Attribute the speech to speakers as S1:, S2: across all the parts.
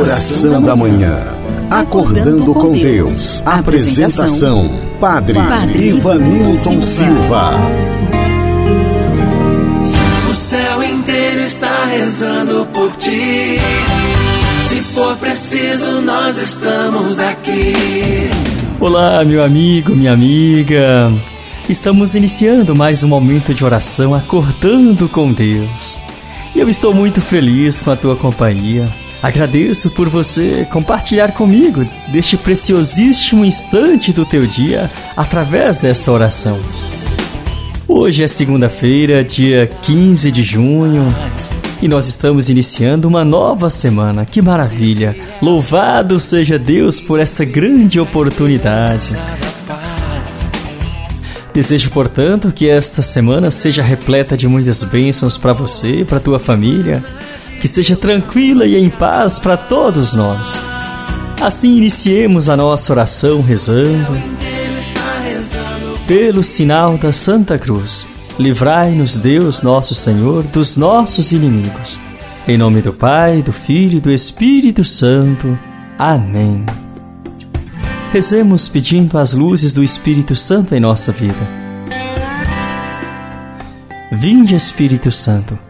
S1: Oração da Manhã. Acordando com Deus. Apresentação: Padre, Padre Ivanilton Silva.
S2: O céu inteiro está rezando por ti. Se for preciso, nós estamos aqui.
S3: Olá, meu amigo, minha amiga. Estamos iniciando mais um momento de oração, acordando com Deus. E eu estou muito feliz com a tua companhia. Agradeço por você compartilhar comigo deste preciosíssimo instante do teu dia através desta oração. Hoje é segunda-feira, dia 15 de junho, e nós estamos iniciando uma nova semana. Que maravilha! Louvado seja Deus por esta grande oportunidade. Desejo, portanto, que esta semana seja repleta de muitas bênçãos para você para tua família que seja tranquila e em paz para todos nós. Assim iniciemos a nossa oração rezando. Pelo sinal da Santa Cruz, livrai-nos Deus nosso Senhor dos nossos inimigos. Em nome do Pai, do Filho e do Espírito Santo. Amém. Rezemos pedindo as luzes do Espírito Santo em nossa vida. Vinde, Espírito Santo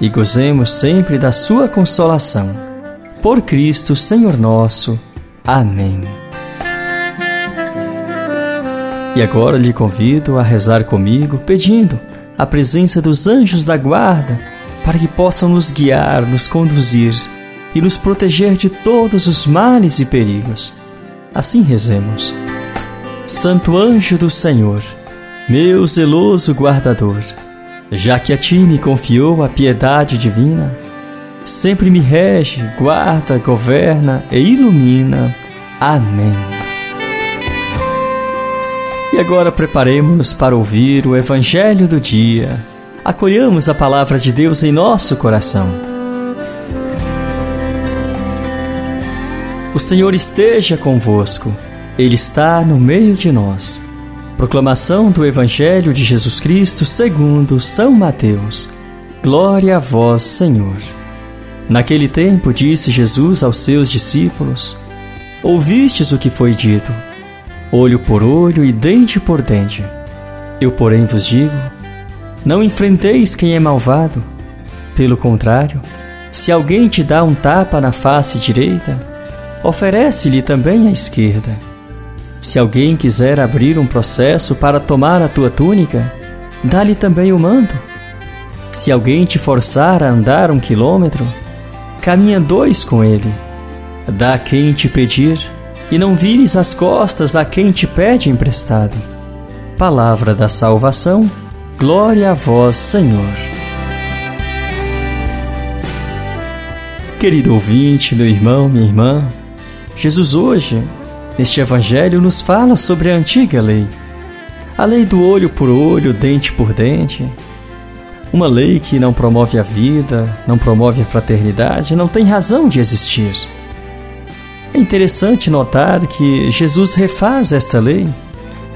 S3: e gozemos sempre da Sua consolação. Por Cristo, Senhor nosso. Amém. E agora lhe convido a rezar comigo, pedindo a presença dos anjos da guarda para que possam nos guiar, nos conduzir e nos proteger de todos os males e perigos. Assim rezemos. Santo anjo do Senhor, meu zeloso guardador, já que a ti me confiou a piedade divina, sempre me rege, guarda, governa e ilumina. Amém. E agora preparemos-nos para ouvir o Evangelho do dia. Acolhamos a palavra de Deus em nosso coração. O Senhor esteja convosco, Ele está no meio de nós. Proclamação do Evangelho de Jesus Cristo segundo São Mateus. Glória a vós, Senhor. Naquele tempo disse Jesus aos seus discípulos: Ouvistes o que foi dito: olho por olho e dente por dente. Eu, porém, vos digo: não enfrenteis quem é malvado. Pelo contrário, se alguém te dá um tapa na face direita, oferece-lhe também a esquerda. Se alguém quiser abrir um processo para tomar a tua túnica, dá-lhe também o manto. Se alguém te forçar a andar um quilômetro, caminha dois com ele. Dá a quem te pedir, e não vires as costas a quem te pede emprestado. Palavra da salvação, glória a vós, Senhor. Querido ouvinte, meu irmão, minha irmã, Jesus hoje Neste Evangelho nos fala sobre a antiga lei, a lei do olho por olho, dente por dente. Uma lei que não promove a vida, não promove a fraternidade, não tem razão de existir. É interessante notar que Jesus refaz esta lei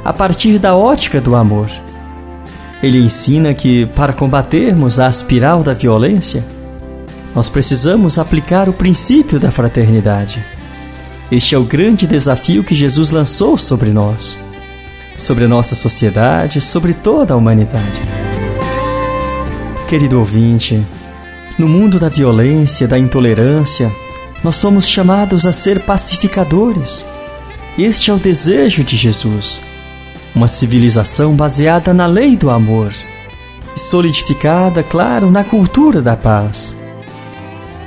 S3: a partir da ótica do amor. Ele ensina que, para combatermos a espiral da violência, nós precisamos aplicar o princípio da fraternidade. Este é o grande desafio que Jesus lançou sobre nós, sobre a nossa sociedade, sobre toda a humanidade. Querido ouvinte, no mundo da violência, da intolerância, nós somos chamados a ser pacificadores. Este é o desejo de Jesus. Uma civilização baseada na lei do amor, solidificada, claro, na cultura da paz.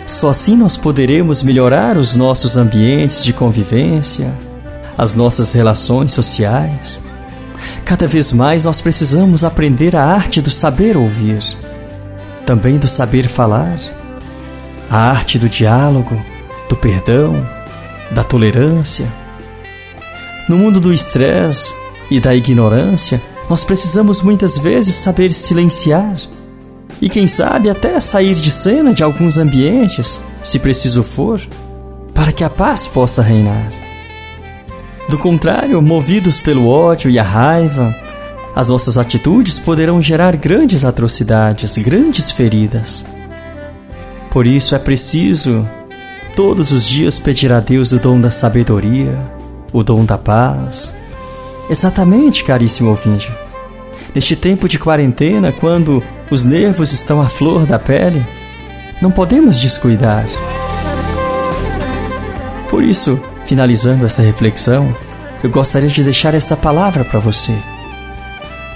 S3: Só assim nós poderemos melhorar os nossos ambientes de convivência, as nossas relações sociais. Cada vez mais nós precisamos aprender a arte do saber ouvir, também do saber falar, a arte do diálogo, do perdão, da tolerância, No mundo do estresse e da ignorância, nós precisamos muitas vezes saber silenciar e, quem sabe, até sair de cena de alguns ambientes, se preciso for, para que a paz possa reinar. Do contrário, movidos pelo ódio e a raiva, as nossas atitudes poderão gerar grandes atrocidades, grandes feridas. Por isso é preciso todos os dias pedir a Deus o dom da sabedoria, o dom da paz. Exatamente, caríssimo ouvinte. Neste tempo de quarentena, quando os nervos estão à flor da pele, não podemos descuidar. Por isso, finalizando esta reflexão, eu gostaria de deixar esta palavra para você.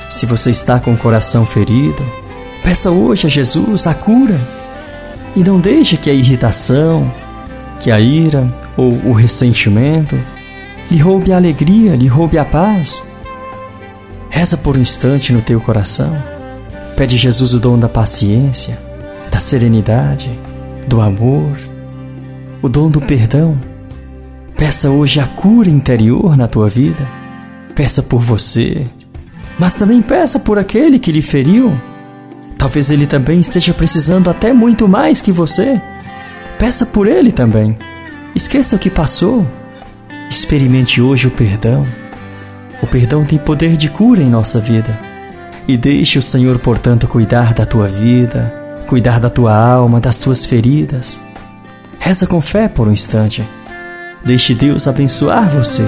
S3: Se você está com o coração ferido, peça hoje a Jesus a cura e não deixe que a irritação, que a ira ou o ressentimento lhe roube a alegria, lhe roube a paz. Reza por um instante no teu coração. Pede a Jesus o dom da paciência, da serenidade, do amor, o dom do perdão. Peça hoje a cura interior na tua vida. Peça por você, mas também peça por aquele que lhe feriu. Talvez ele também esteja precisando até muito mais que você. Peça por ele também. Esqueça o que passou. Experimente hoje o perdão. O perdão tem poder de cura em nossa vida. E deixe o Senhor, portanto, cuidar da tua vida, cuidar da tua alma, das tuas feridas. Reza com fé por um instante. Deixe Deus abençoar você.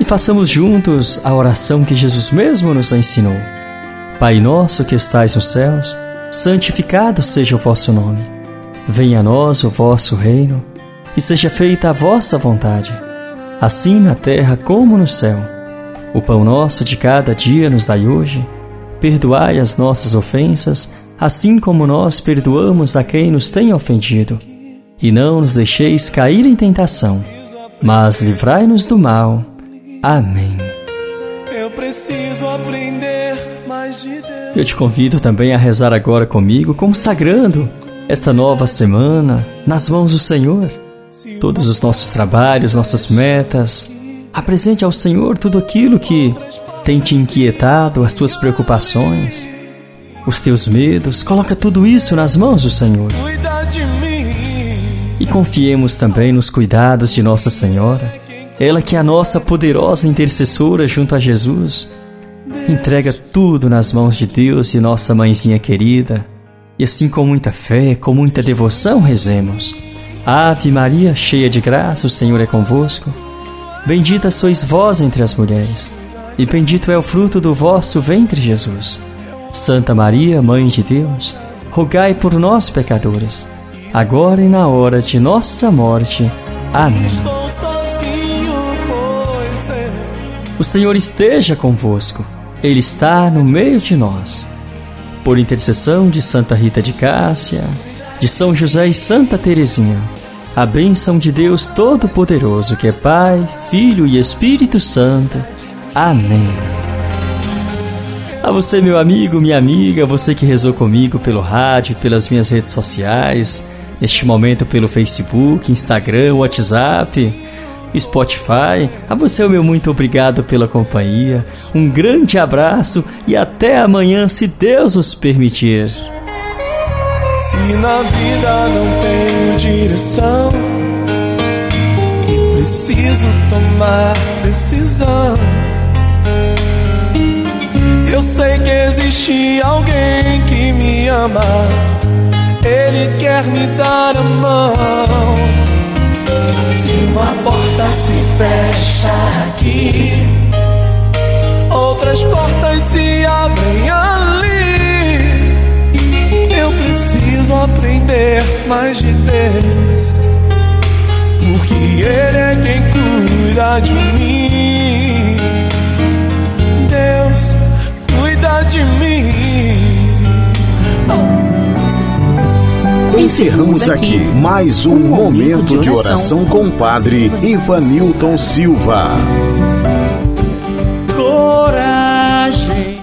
S3: E façamos juntos a oração que Jesus mesmo nos ensinou. Pai nosso que estais nos céus, santificado seja o vosso nome. Venha a nós o vosso reino, e seja feita a vossa vontade, assim na terra como no céu. O pão nosso de cada dia nos dai hoje. Perdoai as nossas ofensas, assim como nós perdoamos a quem nos tem ofendido. E não nos deixeis cair em tentação, mas livrai-nos do mal. Amém.
S2: Eu preciso aprender mais de Deus.
S3: Eu te convido também a rezar agora comigo, consagrando esta nova semana nas mãos do Senhor. Todos os nossos trabalhos, nossas metas. Apresente ao Senhor tudo aquilo que tem te inquietado, as tuas preocupações, os teus medos. Coloca tudo isso nas mãos do Senhor.
S2: Cuida de mim.
S3: E confiemos também nos cuidados de Nossa Senhora, ela que é a nossa poderosa intercessora junto a Jesus. Entrega tudo nas mãos de Deus e nossa mãezinha querida. E assim, com muita fé, com muita devoção, rezemos. Ave Maria, cheia de graça, o Senhor é convosco. Bendita sois vós entre as mulheres, e bendito é o fruto do vosso ventre, Jesus. Santa Maria, Mãe de Deus, rogai por nós, pecadores, agora e na hora de nossa morte. Amém. O Senhor esteja convosco, Ele está no meio de nós. Por intercessão de Santa Rita de Cássia, de São José e Santa Teresinha, a bênção de Deus Todo-Poderoso, que é Pai, Filho e Espírito Santo. Amém. A você, meu amigo, minha amiga, você que rezou comigo pelo rádio, pelas minhas redes sociais, neste momento pelo Facebook, Instagram, WhatsApp, Spotify. A você, meu muito obrigado pela companhia. Um grande abraço e até amanhã, se Deus nos permitir.
S2: Se na vida não tenho direção e preciso tomar decisão, eu sei que existe alguém que me ama, ele quer me dar a mão. Deus, porque Ele é quem cuida de mim. Deus cuida de mim.
S1: Encerramos aqui mais um momento de oração com o Padre Ivanilton Silva.